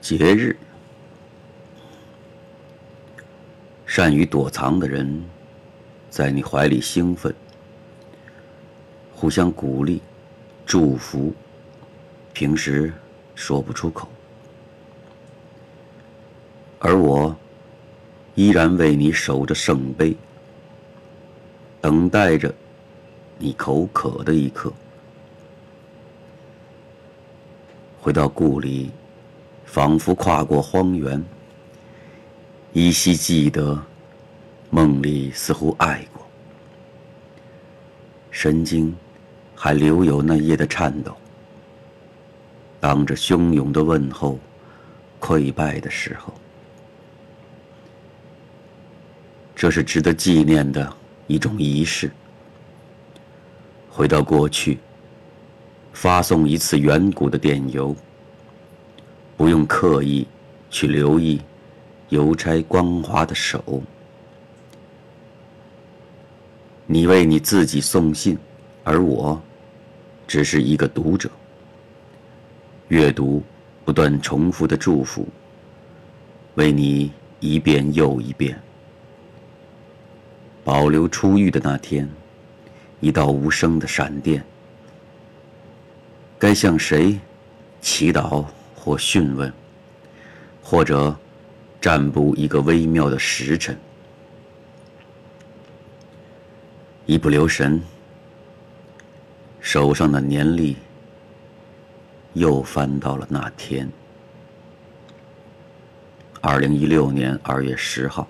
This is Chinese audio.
节日，善于躲藏的人，在你怀里兴奋，互相鼓励、祝福，平时说不出口，而我依然为你守着圣杯，等待着你口渴的一刻，回到故里。仿佛跨过荒原，依稀记得，梦里似乎爱过，神经还留有那夜的颤抖。当着汹涌的问候，溃败的时候，这是值得纪念的一种仪式。回到过去，发送一次远古的电邮。不用刻意去留意邮差光滑的手，你为你自己送信，而我只是一个读者，阅读不断重复的祝福，为你一遍又一遍，保留出狱的那天，一道无声的闪电，该向谁祈祷？或询问，或者占卜一个微妙的时辰，一不留神，手上的年历又翻到了那天，二零一六年二月十号。